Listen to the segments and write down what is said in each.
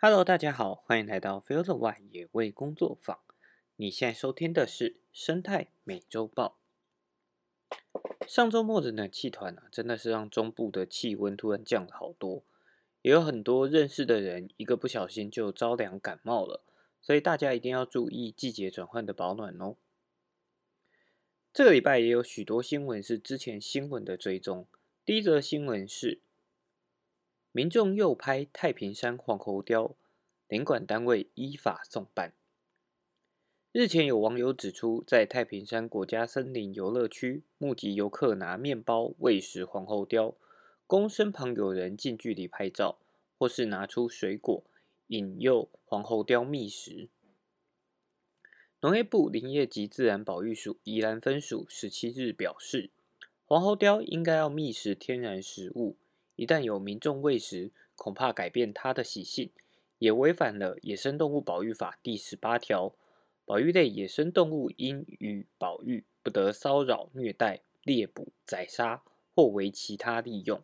Hello，大家好，欢迎来到 Feel the 野味工作坊。你现在收听的是生态美洲豹。上周末的冷气团啊，真的是让中部的气温突然降了好多，也有很多认识的人一个不小心就着凉感冒了，所以大家一定要注意季节转换的保暖哦。这个礼拜也有许多新闻是之前新闻的追踪。第一则新闻是。民众诱拍太平山黄喉貂，领管单位依法送办。日前有网友指出，在太平山国家森林游乐区目击游客拿面包喂食黄喉貂，供身旁有人近距离拍照，或是拿出水果引诱黄喉貂觅食。农业部林业及自然保育署宜兰分署十七日表示，黄喉貂应该要觅食天然食物。一旦有民众喂食，恐怕改变它的习性，也违反了《野生动物保育法》第十八条。保育类野生动物应予保育，不得骚扰、虐待、猎捕、宰杀或为其他利用。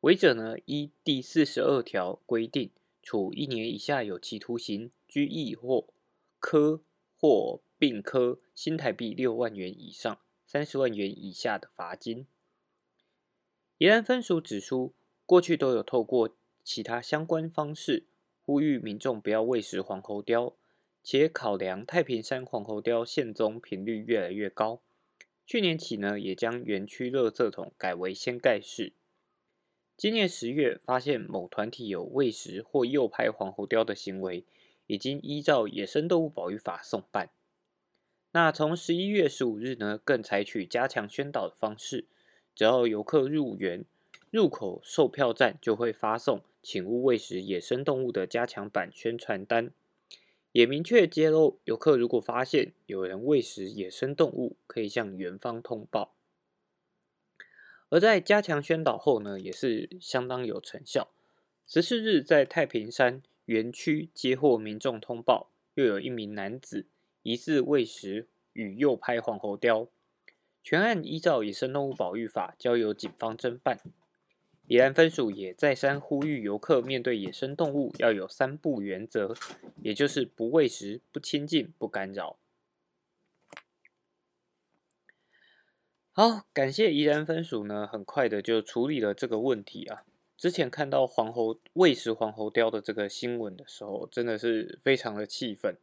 违者呢，依第四十二条规定，处一年以下有期徒刑、拘役或科或并科新台币六万元以上三十万元以下的罚金。宜兰分署指出，过去都有透过其他相关方式呼吁民众不要喂食黄喉貂，且考量太平山黄喉貂现踪频率越来越高，去年起呢，也将园区垃圾桶改为掀盖式。今年十月发现某团体有喂食或诱拍黄喉貂的行为，已经依照《野生动物保育法》送办。那从十一月十五日呢，更采取加强宣导的方式。只要游客入园，入口售票站就会发送“请勿喂食野生动物”的加强版宣传单，也明确揭露游客如果发现有人喂食野生动物，可以向园方通报。而在加强宣导后呢，也是相当有成效。十四日在太平山园区接获民众通报，又有一名男子疑似喂食与诱拍黄喉貂。全案依照《野生动物保育法》交由警方侦办。宜兰分署也再三呼吁游客面对野生动物要有三不原则，也就是不喂食、不亲近、不干扰。好，感谢宜兰分署呢，很快的就处理了这个问题啊。之前看到黄喉喂食黄喉貂的这个新闻的时候，真的是非常的气愤。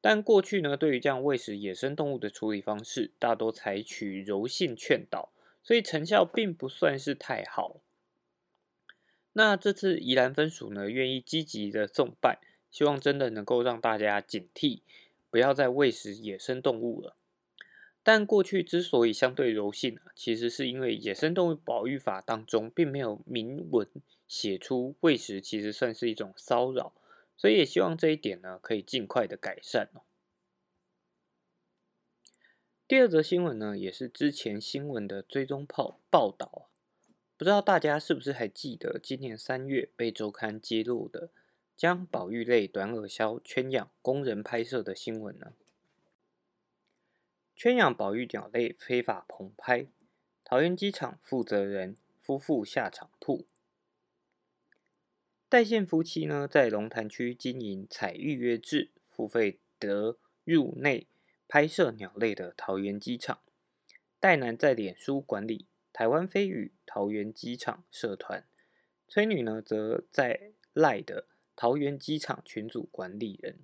但过去呢，对于这样喂食野生动物的处理方式，大多采取柔性劝导，所以成效并不算是太好。那这次宜兰分署呢，愿意积极的送办，希望真的能够让大家警惕，不要再喂食野生动物了。但过去之所以相对柔性，其实是因为《野生动物保育法》当中并没有明文写出喂食其实算是一种骚扰。所以也希望这一点呢，可以尽快的改善哦。第二则新闻呢，也是之前新闻的追踪报报道啊，不知道大家是不是还记得今年三月被周刊揭露的将保育类短耳鸮圈养工人拍摄的新闻呢？圈养保育鸟类非法棚拍，桃园机场负责人夫妇下场铺。代县夫妻呢，在龙潭区经营采预约制、付费得入内拍摄鸟类的桃园机场。戴男在脸书管理台湾飞羽桃园机场社团，崔女呢则在赖的桃园机场群组管理人。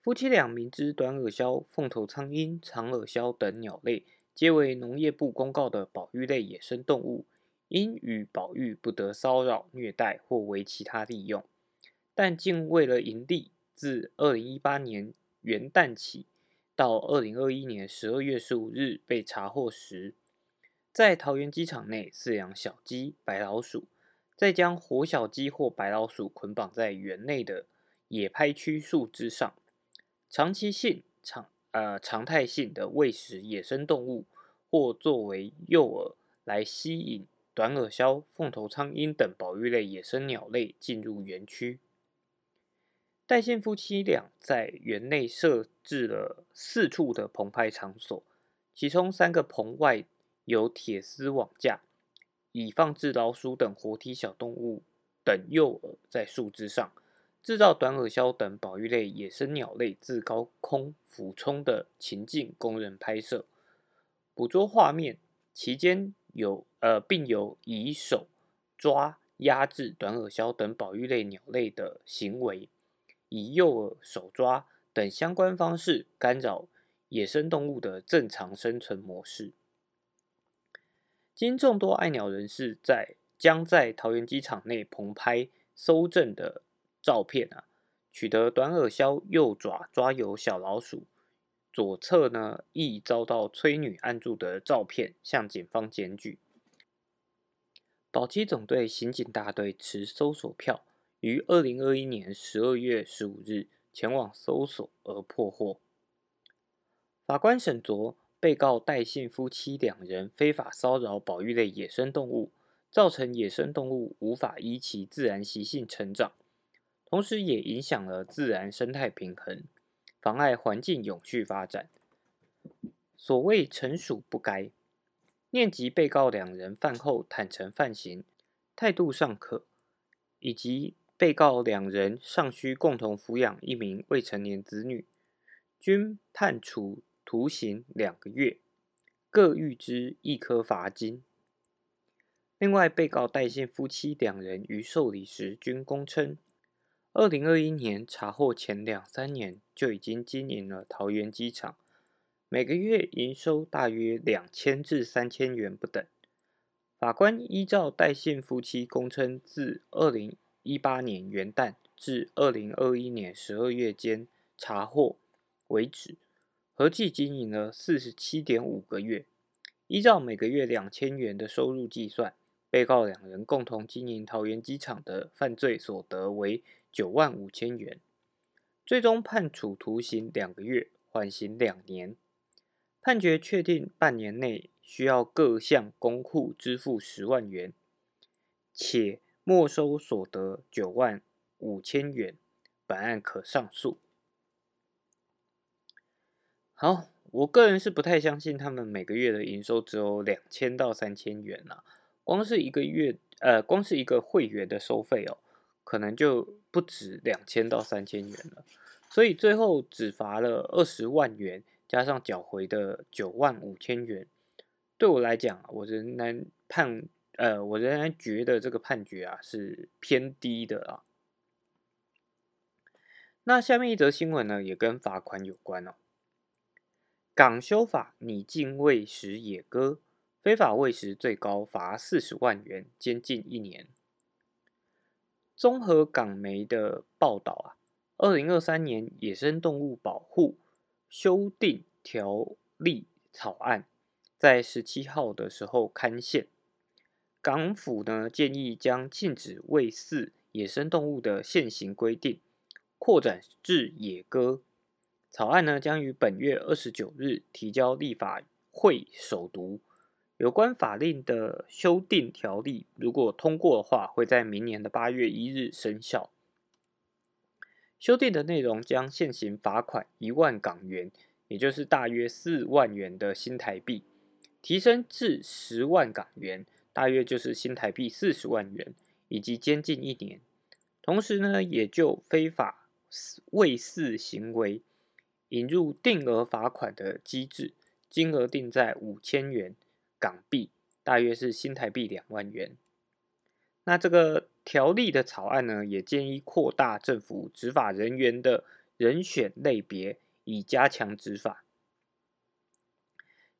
夫妻俩明知短耳鸮、凤头苍鹰、长耳鸮等鸟类皆为农业部公告的保育类野生动物。因与宝玉，不得骚扰、虐待或为其他利用。但竟为了盈利，自二零一八年元旦起到二零二一年十二月十五日被查获时，在桃园机场内饲养小鸡、白老鼠，再将活小鸡或白老鼠捆绑在园内的野拍区树枝上，长期性、常呃常态性的喂食野生动物，或作为诱饵来吸引。短耳鸮、凤头苍鹰等保育类野生鸟类进入园区。戴县夫妻俩在园内设置了四处的棚拍场所，其中三个棚外有铁丝网架，以放置老鼠等活体小动物等诱饵在树枝上。制造短耳鸮等保育类野生鸟类自高空俯冲的情境供人拍摄，捕捉画面期间有呃，并有以手抓、压制短耳鸮等保育类鸟类的行为，以诱饵、手抓等相关方式干扰野生动物的正常生存模式。经众多爱鸟人士在将在桃园机场内棚拍搜证的照片啊，取得短耳鸮右爪抓有小老鼠，左侧呢亦遭到催女按住的照片，向警方检举。宝鸡总队刑警大队持搜索票，于二零二一年十二月十五日前往搜索而破获。法官审酌。被告戴姓夫妻两人非法骚扰保育类野生动物，造成野生动物无法依其自然习性成长，同时也影响了自然生态平衡，妨碍环境永续发展。所谓惩属不该，念及被告两人饭后坦诚犯行，态度尚可，以及被告两人尚需共同抚养一名未成年子女，均判处。徒刑两个月，各预支一颗罚金。另外，被告戴姓夫妻两人于受理时均供称，二零二一年查获前两三年就已经经营了桃园机场，每个月营收大约两千至三千元不等。法官依照戴姓夫妻供称自二零一八年元旦至二零二一年十二月间查获为止。合计经营了四十七点五个月，依照每个月两千元的收入计算，被告两人共同经营桃园机场的犯罪所得为九万五千元，最终判处徒刑两个月，缓刑两年。判决确定半年内需要各项公户支付十万元，且没收所得九万五千元，本案可上诉。好，我个人是不太相信他们每个月的营收只有两千到三千元呐。光是一个月，呃，光是一个会员的收费哦，可能就不止两千到三千元了。所以最后只罚了二十万元，加上缴回的九万五千元，对我来讲，我仍然判，呃，我仍然觉得这个判决啊是偏低的啊。那下面一则新闻呢，也跟罚款有关哦。港修法拟禁喂食野鸽，非法喂食最高罚四十万元，监禁一年。综合港媒的报道啊，二零二三年野生动物保护修订条例草案在十七号的时候刊宪，港府呢建议将禁止喂饲野生动物的现行规定扩展至野鸽。草案呢将于本月二十九日提交立法会首读。有关法令的修订条例，如果通过的话，会在明年的八月一日生效。修订的内容将现行罚款一万港元，也就是大约四万元的新台币，提升至十万港元，大约就是新台币四十万元，以及监禁一年。同时呢，也就非法喂饲行为。引入定额罚款的机制，金额定在五千元港币，大约是新台币两万元。那这个条例的草案呢，也建议扩大政府执法人员的人选类别，以加强执法。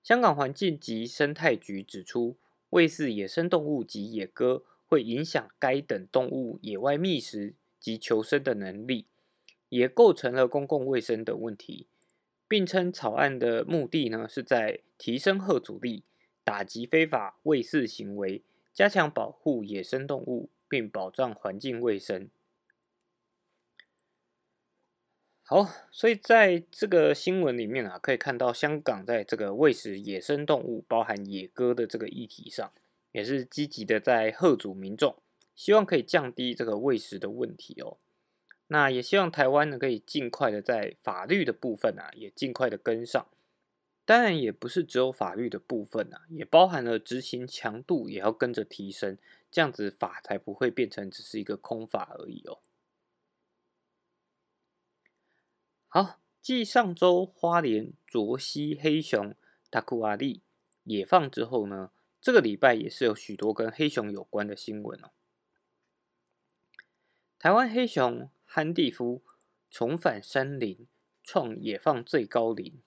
香港环境及生态局指出，喂饲野生动物及野鸽会影响该等动物野外觅食及求生的能力。也构成了公共卫生的问题，并称草案的目的呢是在提升贺阻力，打击非法喂饲行为，加强保护野生动物，并保障环境卫生。好，所以在这个新闻里面啊，可以看到香港在这个喂食野生动物，包含野鸽的这个议题上，也是积极的在贺阻民众，希望可以降低这个喂食的问题哦。那也希望台湾呢可以尽快的在法律的部分啊，也尽快的跟上。当然也不是只有法律的部分啊，也包含了执行强度也要跟着提升，这样子法才不会变成只是一个空法而已哦。好，继上周花莲卓西黑熊达库瓦利野放之后呢，这个礼拜也是有许多跟黑熊有关的新闻哦。台湾黑熊憨蒂夫重返山林，创野放最高龄。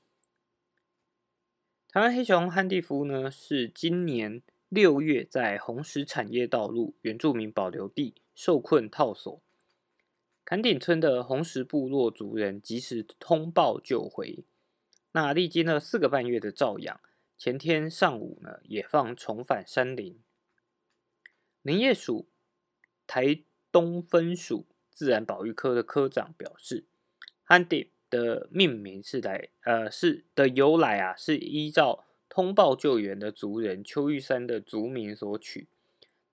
台湾黑熊憨蒂夫呢，是今年六月在红石产业道路原住民保留地受困套所，坎顶村的红石部落族人及时通报救回。那历经了四个半月的照养，前天上午呢，野放重返山林。林业署台东分署自然保育科的科长表示，憨蒂。的命名是来，呃，是的由来啊，是依照通报救援的族人邱玉山的族名所取。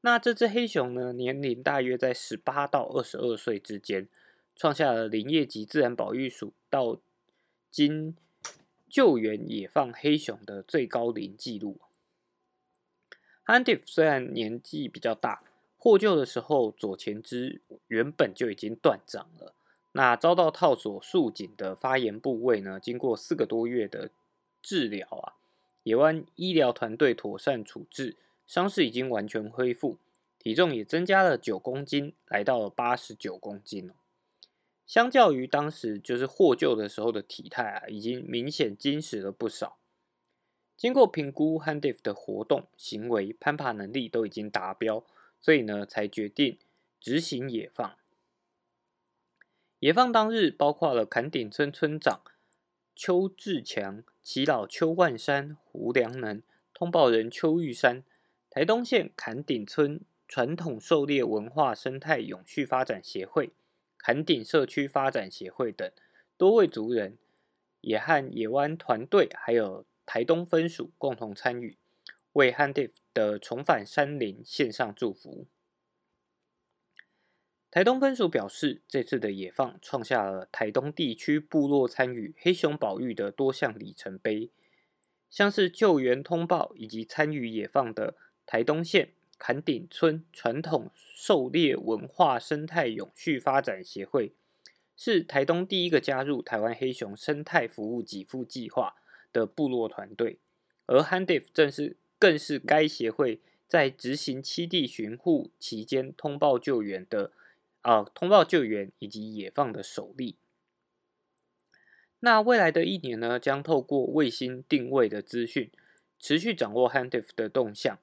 那这只黑熊呢，年龄大约在十八到二十二岁之间，创下了林业及自然保育署到今救援野放黑熊的最高龄纪录。Handy 虽然年纪比较大，获救的时候左前肢原本就已经断掌了。那遭到套索束紧的发炎部位呢？经过四个多月的治疗啊，野湾医疗团队妥善处置，伤势已经完全恢复，体重也增加了九公斤，来到了八十九公斤相较于当时就是获救的时候的体态啊，已经明显精实了不少。经过评估 h a n d i f 的活动、行为、攀爬能力都已经达标，所以呢，才决定执行野放。野放当日，包括了坎顶村村长邱志强、耆老邱万山、胡良能、通报人邱玉山、台东县坎顶村传统狩猎文化生态永续发展协会、坎顶社区发展协会等多位族人，也和野湾团队还有台东分署共同参与，为汉迪的重返山林献上祝福。台东分署表示，这次的野放创下了台东地区部落参与黑熊保育的多项里程碑，像是救援通报以及参与野放的台东县坎顶村传统狩猎文化生态永续发展协会，是台东第一个加入台湾黑熊生态服务给付计划的部落团队，而 Handif 正是更是该协会在执行七地巡护期间通报救援的。啊，通报救援以及野放的首例。那未来的一年呢，将透过卫星定位的资讯，持续掌握 Handiff 的动向。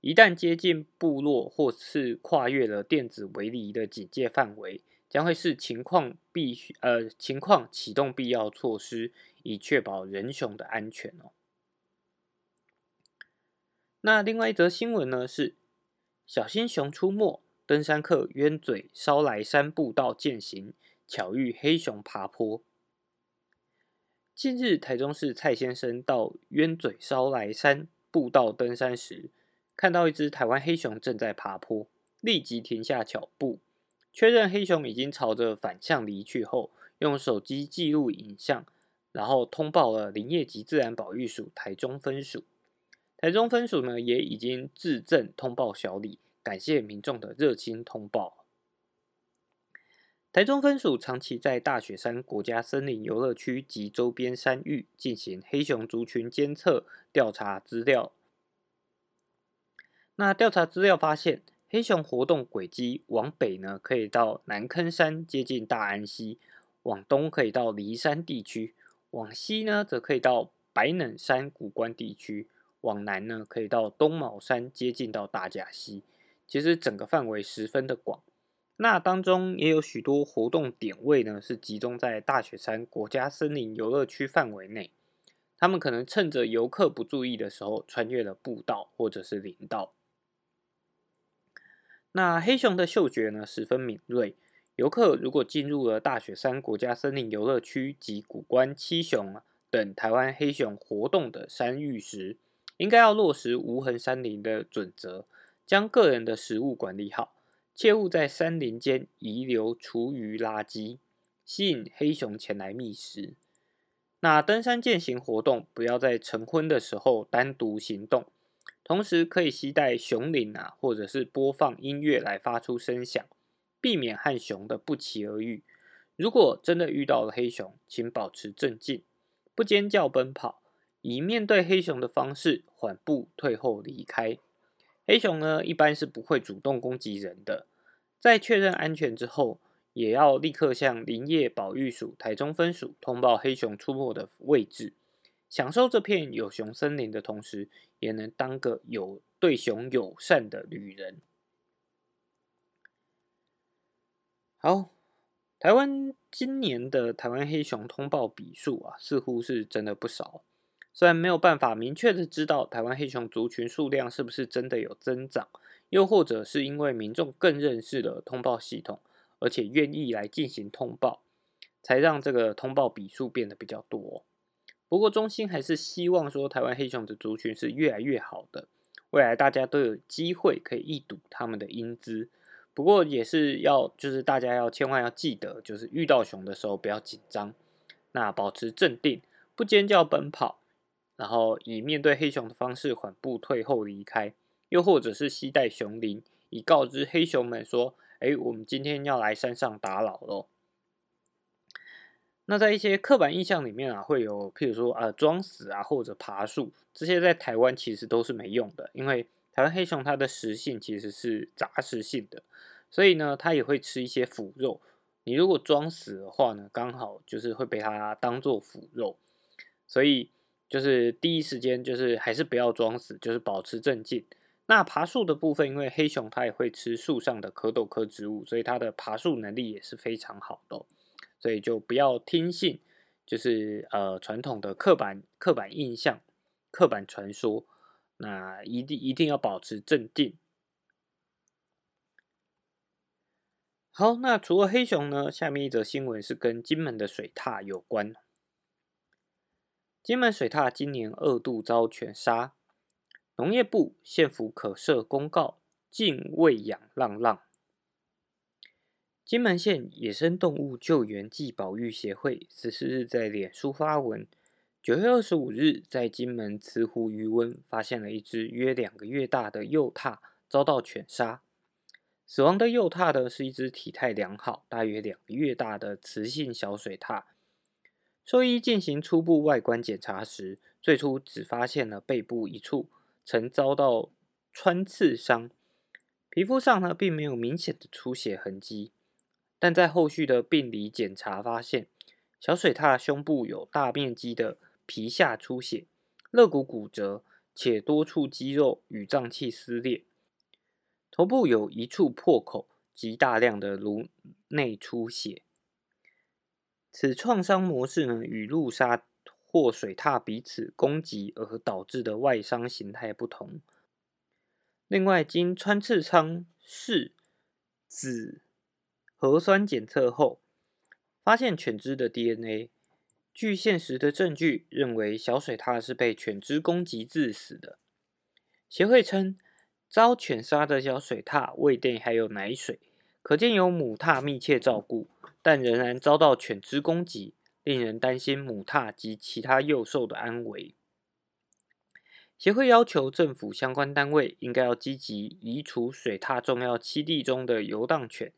一旦接近部落或是跨越了电子围篱的警戒范围，将会视情况必须呃情况启动必要措施，以确保人熊的安全哦。那另外一则新闻呢是，小心熊出没。登山客冤嘴烧来山步道践行，巧遇黑熊爬坡。近日，台中市蔡先生到冤嘴烧来山步道登山时，看到一只台湾黑熊正在爬坡，立即停下脚步，确认黑熊已经朝着反向离去后，用手机记录影像，然后通报了林业及自然保育署台中分署。台中分署呢，也已经自证通报小李。感谢民众的热心通报。台中分署长期在大雪山国家森林游乐区及周边山域进行黑熊族群监测调查资料。那调查资料发现，黑熊活动轨迹往北呢，可以到南坑山接近大安溪；往东可以到梨山地区；往西呢，则可以到白冷山古关地区；往南呢，可以到东卯山接近到大甲溪。其实整个范围十分的广，那当中也有许多活动点位呢，是集中在大雪山国家森林游乐区范围内。他们可能趁着游客不注意的时候，穿越了步道或者是林道。那黑熊的嗅觉呢十分敏锐，游客如果进入了大雪山国家森林游乐区及古关七雄等台湾黑熊活动的山域时，应该要落实无痕山林的准则。将个人的食物管理好，切勿在山林间遗留厨余垃圾，吸引黑熊前来觅食。那登山健行活动，不要在晨昏的时候单独行动，同时可以携带熊铃啊，或者是播放音乐来发出声响，避免和熊的不期而遇。如果真的遇到了黑熊，请保持镇静，不尖叫奔跑，以面对黑熊的方式缓步退后离开。黑熊呢，一般是不会主动攻击人的。在确认安全之后，也要立刻向林业保育署台中分署通报黑熊出没的位置，享受这片有熊森林的同时，也能当个有对熊友善的旅人。好，台湾今年的台湾黑熊通报笔数啊，似乎是真的不少。虽然没有办法明确的知道台湾黑熊族群数量是不是真的有增长，又或者是因为民众更认识了通报系统，而且愿意来进行通报，才让这个通报笔数变得比较多。不过中心还是希望说台湾黑熊的族群是越来越好的，未来大家都有机会可以一睹他们的英姿。不过也是要就是大家要千万要记得，就是遇到熊的时候不要紧张，那保持镇定，不尖叫奔跑。然后以面对黑熊的方式缓步退后离开，又或者是携带熊铃，以告知黑熊们说：“哎，我们今天要来山上打扰咯。那在一些刻板印象里面啊，会有譬如说啊装死啊或者爬树，这些在台湾其实都是没用的，因为台湾黑熊它的食性其实是杂食性的，所以呢它也会吃一些腐肉。你如果装死的话呢，刚好就是会被它当做腐肉，所以。就是第一时间，就是还是不要装死，就是保持镇静。那爬树的部分，因为黑熊它也会吃树上的蝌蚪科植物，所以它的爬树能力也是非常好的。所以就不要听信，就是呃传统的刻板刻板印象、刻板传说。那一定一定要保持镇定。好，那除了黑熊呢？下面一则新闻是跟金门的水獭有关。金门水獭今年二度遭犬杀，农业部县府可设公告禁喂养浪浪。金门县野生动物救援暨保育协会十四日在脸书发文，九月二十五日在金门慈湖渔温发现了一只约两个月大的幼獭遭到犬杀，死亡的幼獭呢是一只体态良好、大约两个月大的雌性小水獭。兽医进行初步外观检查时，最初只发现了背部一处曾遭到穿刺伤，皮肤上呢并没有明显的出血痕迹。但在后续的病理检查发现，小水獭胸部有大面积的皮下出血、肋骨骨折，且多处肌肉与脏器撕裂，头部有一处破口及大量的颅内出血。此创伤模式呢，与路杀或水獭彼此攻击而导致的外伤形态不同。另外，经穿刺伤室子核酸检测后，发现犬只的 DNA，据现实的证据，认为小水獭是被犬只攻击致死的。协会称，遭犬杀的小水獭胃内还有奶水，可见有母獭密切照顾。但仍然遭到犬只攻击，令人担心母獭及其他幼兽的安危。协会要求政府相关单位应该要积极移除水獭重要栖地中的游荡犬，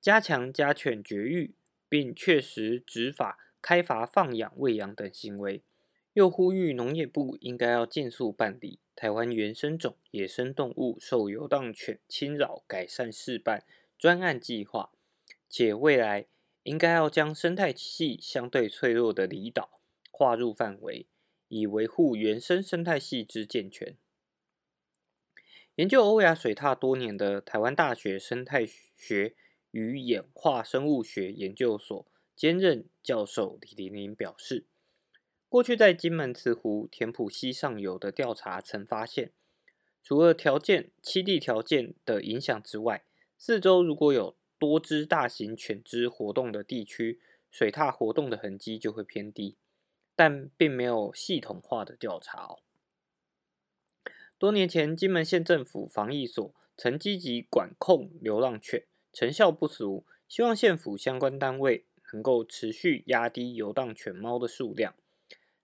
加强家犬绝育，并确实执法开罚放养、喂养等行为。又呼吁农业部应该要尽速办理台湾原生种野生动物受游荡犬侵扰改善示范专案计划，且未来。应该要将生态系相对脆弱的离岛划入范围，以维护原生生态系之健全。研究欧亚水獭多年的台湾大学生态学与演化生物学研究所兼任教授李玲玲表示，过去在金门慈湖、田埔溪上游的调查曾发现，除了条件栖地条件的影响之外，四周如果有多只大型犬只活动的地区，水獭活动的痕迹就会偏低，但并没有系统化的调查哦。多年前，金门县政府防疫所曾积极管控流浪犬，成效不俗，希望县府相关单位能够持续压低游荡犬猫的数量。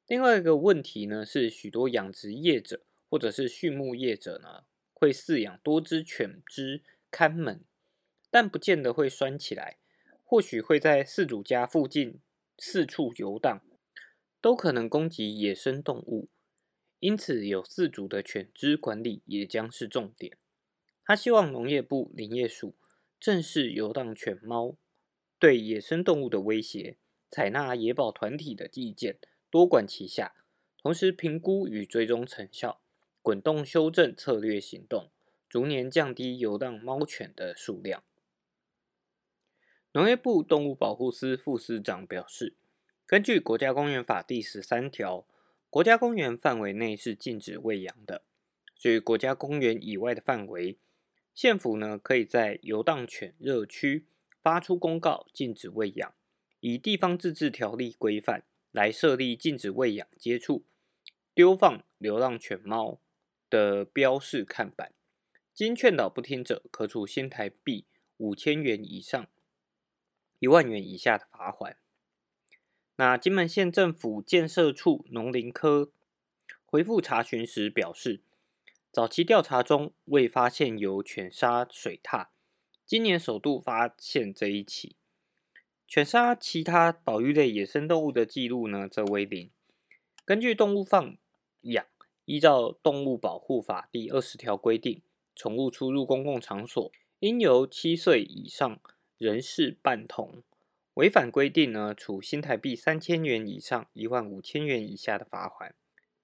另外一个问题呢，是许多养殖业者或者是畜牧业者呢，会饲养多只犬只看门。但不见得会拴起来，或许会在饲主家附近四处游荡，都可能攻击野生动物。因此，有饲主的犬只管理也将是重点。他希望农业部林业署正视游荡犬猫对野生动物的威胁，采纳野保团体的意见，多管齐下，同时评估与追踪成效，滚动修正策略行动，逐年降低游荡猫犬的数量。农业部动物保护司副司长表示，根据国家公园法第十三条。国家公园范围内是禁止喂养的，所以国家公园以外的范围，县府呢可以在游荡犬热区发出公告，禁止喂养，以地方自治条例规范来设立禁止喂养、接触、丢放流浪犬猫的标示看板，经劝导不听者，可处新台币五千元以上一万元以下的罚款。那金门县政府建设处农林科回复查询时表示，早期调查中未发现有犬杀水獭，今年首度发现这一起犬杀其他保育类野生动物的记录呢，则为零。根据动物放养，依照《动物保护法》第二十条规定，宠物出入公共场所，应由七岁以上人士伴同。违反规定呢，处新台币三千元以上一万五千元以下的罚款。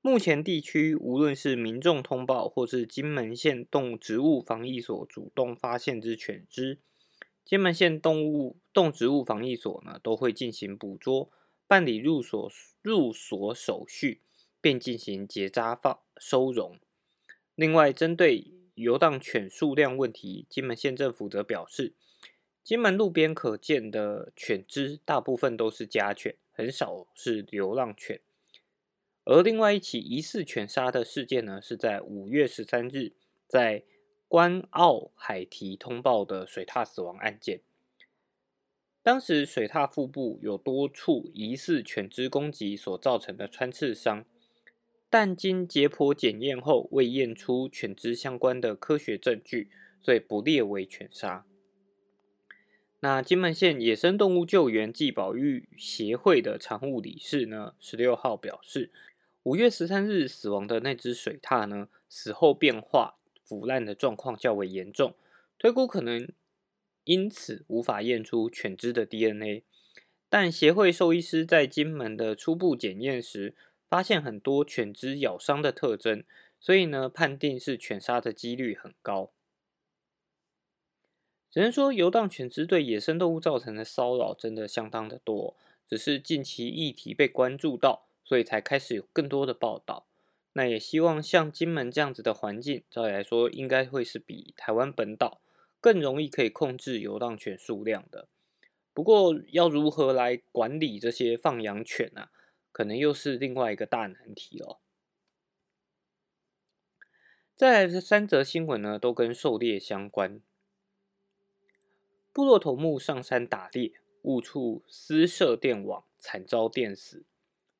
目前地区无论是民众通报，或是金门县动植物防疫所主动发现之犬只，金门县动物动植物防疫所呢，都会进行捕捉，办理入所入所手续，并进行结扎放收容。另外，针对游荡犬数量问题，金门县政府则表示。金门路边可见的犬只，大部分都是家犬，很少是流浪犬。而另外一起疑似犬杀的事件呢，是在五月十三日在关澳海堤通报的水獭死亡案件。当时水獭腹部有多处疑似犬只攻击所造成的穿刺伤，但经解剖检验后未验出犬只相关的科学证据，所以不列为犬杀。那金门县野生动物救援暨保育协会的常务理事呢，十六号表示，五月十三日死亡的那只水獭呢，死后变化腐烂的状况较为严重，推估可能因此无法验出犬只的 DNA。但协会兽医师在金门的初步检验时，发现很多犬只咬伤的特征，所以呢，判定是犬杀的几率很高。只能说，游荡犬只对野生动物造成的骚扰真的相当的多，只是近期议题被关注到，所以才开始有更多的报道。那也希望像金门这样子的环境，照理来说应该会是比台湾本岛更容易可以控制游荡犬数量的。不过，要如何来管理这些放养犬啊，可能又是另外一个大难题了。再来这三则新闻呢，都跟狩猎相关。部落头目上山打猎，误触私设电网，惨遭电死。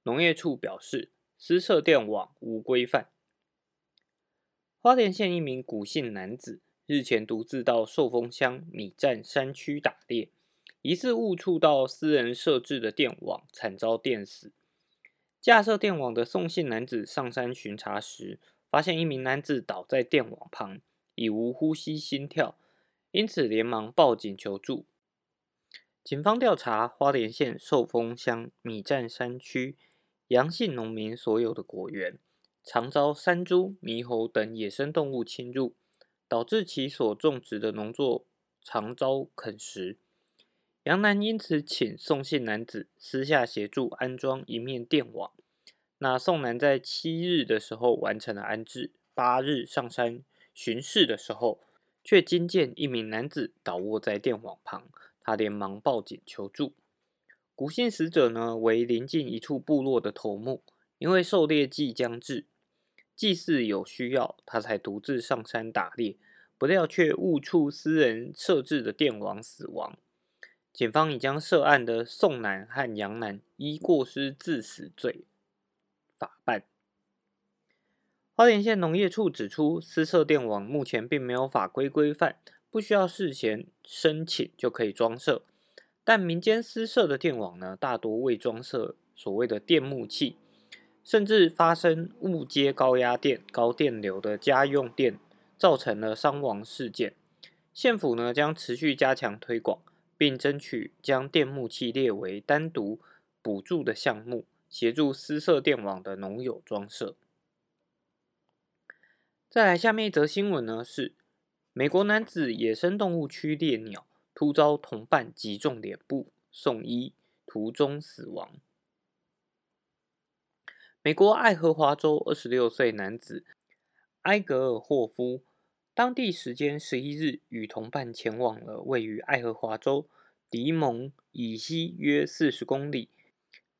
农业处表示，私设电网无规范。花莲县一名古姓男子日前独自到寿丰乡米站山区打猎，疑似误触到私人设置的电网，惨遭电死。架设电网的送信男子上山巡查时，发现一名男子倒在电网旁，已无呼吸、心跳。因此，连忙报警求助。警方调查花莲县寿丰乡米站山区杨姓农民所有的果园，常遭山猪、猕猴等野生动物侵入，导致其所种植的农作常遭啃食。杨男因此请宋姓男子私下协助安装一面电网。那宋男在七日的时候完成了安置，八日上山巡视的时候。却惊见一名男子倒卧在电网旁，他连忙报警求助。古姓死者呢，为临近一处部落的头目，因为狩猎季将至，祭祀有需要，他才独自上山打猎，不料却误触私人设置的电网死亡。警方已将涉案的宋男和杨男依过失致死罪法办。花莲县农业处指出，私设电网目前并没有法规规范，不需要事前申请就可以装设。但民间私设的电网呢，大多未装设所谓的电木器，甚至发生误接高压电、高电流的家用电，造成了伤亡事件。县府呢将持续加强推广，并争取将电幕器列为单独补助的项目，协助私设电网的农友装设。再来，下面一则新闻呢是美国男子野生动物区猎鸟，突遭同伴击中脸部，送医途中死亡。美国爱荷华州二十六岁男子埃格尔霍夫，当地时间十一日与同伴前往了位于爱荷华州迪蒙以西约四十公里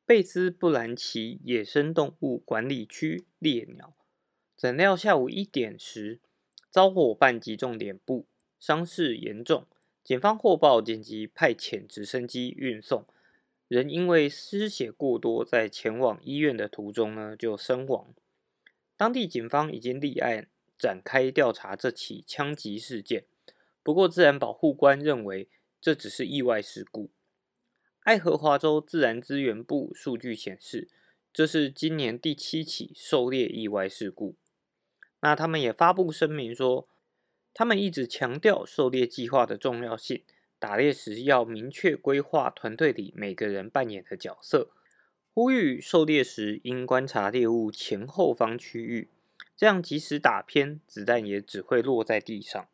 贝兹布兰奇野生动物管理区猎鸟。怎料下午一点时，遭伙伴击中脸部，伤势严重。警方获报，紧急派遣直升机运送。人因为失血过多，在前往医院的途中呢就身亡。当地警方已经立案展开调查这起枪击事件。不过，自然保护官认为这只是意外事故。爱荷华州自然资源部数据显示，这是今年第七起狩猎意外事故。那他们也发布声明说，他们一直强调狩猎计划的重要性，打猎时要明确规划团队里每个人扮演的角色，呼吁狩猎时应观察猎物前后方区域，这样即使打偏，子弹也只会落在地上。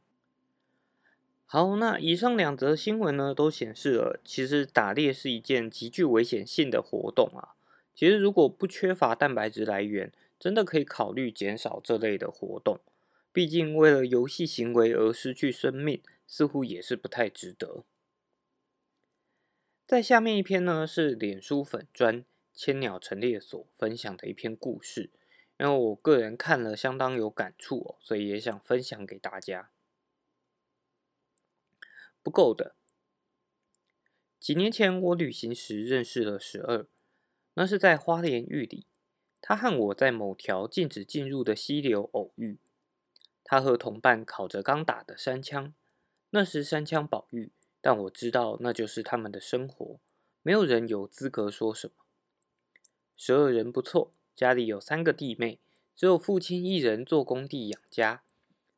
好，那以上两则新闻呢，都显示了其实打猎是一件极具危险性的活动啊。其实如果不缺乏蛋白质来源，真的可以考虑减少这类的活动，毕竟为了游戏行为而失去生命，似乎也是不太值得。在下面一篇呢，是脸书粉砖千鸟陈列所分享的一篇故事，因为我个人看了相当有感触哦，所以也想分享给大家。不够的，几年前我旅行时认识了十二，那是在花莲玉里。他和我在某条禁止进入的溪流偶遇。他和同伴烤着刚打的山枪，那时山枪保育，但我知道那就是他们的生活，没有人有资格说什么。十二人不错，家里有三个弟妹，只有父亲一人做工地养家。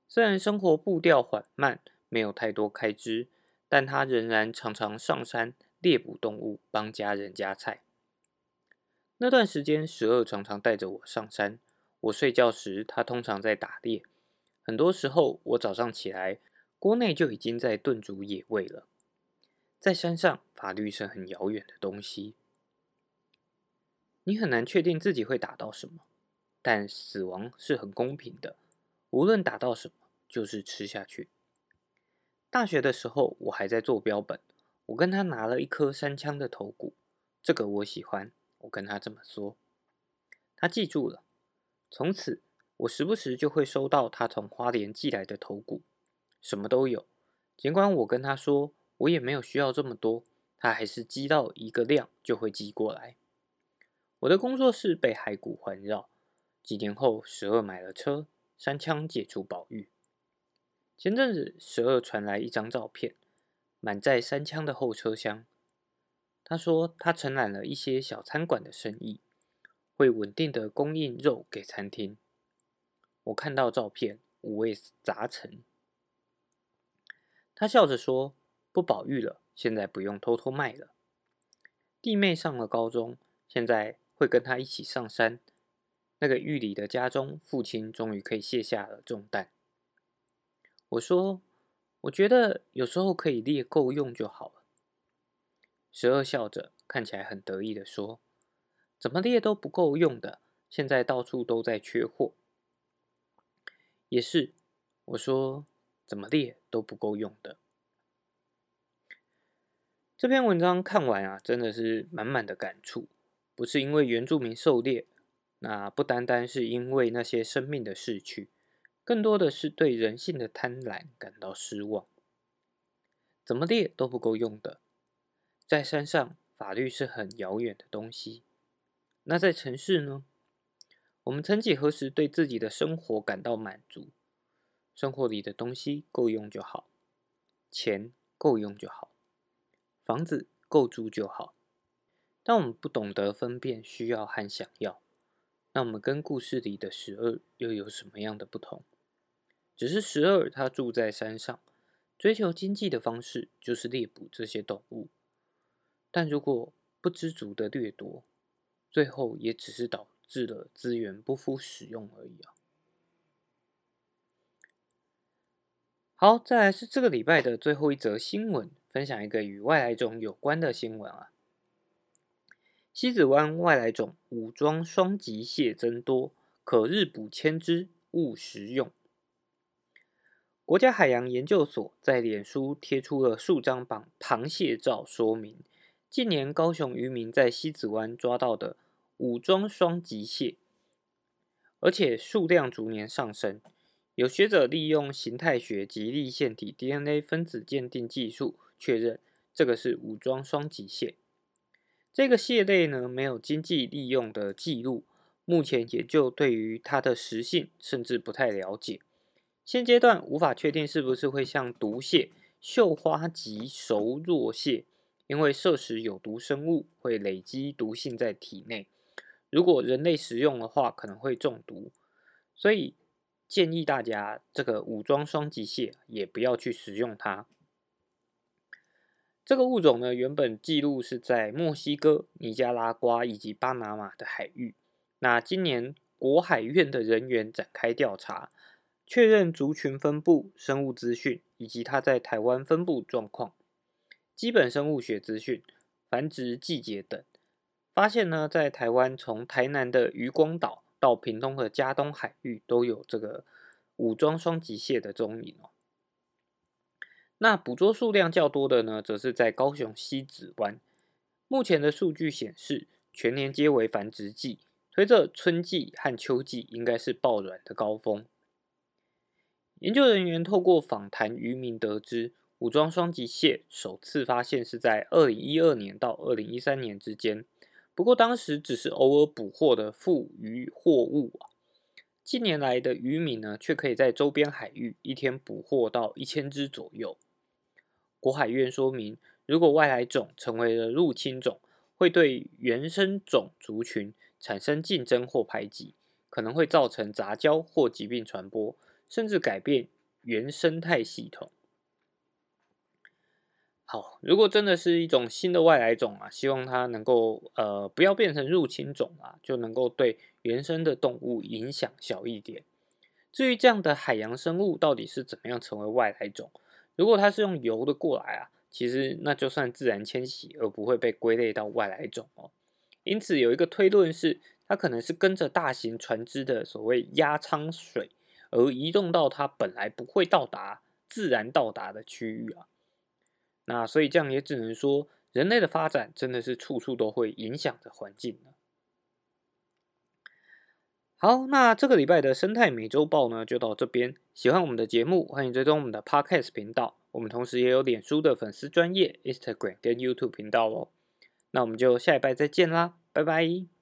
虽然生活步调缓慢，没有太多开支，但他仍然常常上山猎捕动物，帮家人夹菜。那段时间，十二常常带着我上山。我睡觉时，他通常在打猎。很多时候，我早上起来，锅内就已经在炖煮野味了。在山上，法律是很遥远的东西，你很难确定自己会打到什么。但死亡是很公平的，无论打到什么，就是吃下去。大学的时候，我还在做标本，我跟他拿了一颗山枪的头骨，这个我喜欢。我跟他这么说，他记住了。从此，我时不时就会收到他从花莲寄来的头骨，什么都有。尽管我跟他说，我也没有需要这么多，他还是积到一个量就会寄过来。我的工作室被骸骨环绕。几年后，十二买了车，三枪解除保育。前阵子，十二传来一张照片，满载三枪的后车厢。他说，他承揽了一些小餐馆的生意，会稳定的供应肉给餐厅。我看到照片，五味杂陈。他笑着说：“不保育了，现在不用偷偷卖了。”弟妹上了高中，现在会跟他一起上山。那个狱里的家中，父亲终于可以卸下了重担。我说：“我觉得有时候可以猎够用就好了。”十二笑着，看起来很得意的说：“怎么猎都不够用的，现在到处都在缺货。”也是，我说怎么猎都不够用的。这篇文章看完啊，真的是满满的感触。不是因为原住民狩猎，那不单单是因为那些生命的逝去，更多的是对人性的贪婪感到失望。怎么猎都不够用的。在山上，法律是很遥远的东西。那在城市呢？我们曾几何时对自己的生活感到满足？生活里的东西够用就好，钱够用就好，房子够住就好。但我们不懂得分辨需要和想要，那我们跟故事里的十二又有什么样的不同？只是十二他住在山上，追求经济的方式就是猎捕这些动物。但如果不知足的掠夺，最后也只是导致了资源不敷使用而已啊。好，再来是这个礼拜的最后一则新闻，分享一个与外来种有关的新闻啊。西子湾外来种武装双极蟹增多，可日捕千只，勿食用。国家海洋研究所在脸书贴出了数张绑螃蟹照，说明近年高雄渔民在西子湾抓到的武装双极蟹，而且数量逐年上升。有学者利用形态学及立线体 DNA 分子鉴定技术，确认这个是武装双极蟹。这个蟹类呢，没有经济利用的记录，目前研究对于它的食性甚至不太了解。现阶段无法确定是不是会像毒蟹绣花及熟若蟹，因为摄食有毒生物会累积毒性在体内，如果人类食用的话可能会中毒，所以建议大家这个武装双极蟹也不要去食用它。这个物种呢，原本记录是在墨西哥、尼加拉瓜以及巴拿马的海域。那今年国海院的人员展开调查，确认族群分布、生物资讯以及它在台湾分布状况、基本生物学资讯、繁殖季节等，发现呢，在台湾从台南的渔光岛到屏东的嘉东海域，都有这个武装双极蟹的踪影哦。那捕捉数量较多的呢，则是在高雄西子湾。目前的数据显示，全年皆为繁殖季，随着春季和秋季应该是爆卵的高峰。研究人员透过访谈渔民得知，武装双极蟹首次发现是在二零一二年到二零一三年之间，不过当时只是偶尔捕获的富渔货物啊。近年来的渔民呢，却可以在周边海域一天捕获到一千只左右。国海院说明，如果外来种成为了入侵种，会对原生种族群产生竞争或排挤，可能会造成杂交或疾病传播，甚至改变原生态系统。好，如果真的是一种新的外来种啊，希望它能够呃不要变成入侵种啊，就能够对原生的动物影响小一点。至于这样的海洋生物到底是怎么样成为外来种？如果它是用游的过来啊，其实那就算自然迁徙，而不会被归类到外来种哦。因此有一个推论是，它可能是跟着大型船只的所谓压舱水，而移动到它本来不会到达、自然到达的区域啊。那所以这样也只能说，人类的发展真的是处处都会影响着环境呢。好，那这个礼拜的生态美洲豹呢，就到这边。喜欢我们的节目，欢迎追踪我们的 Podcast 频道。我们同时也有脸书的粉丝专业、Instagram 跟 YouTube 频道哦。那我们就下一拜再见啦，拜拜。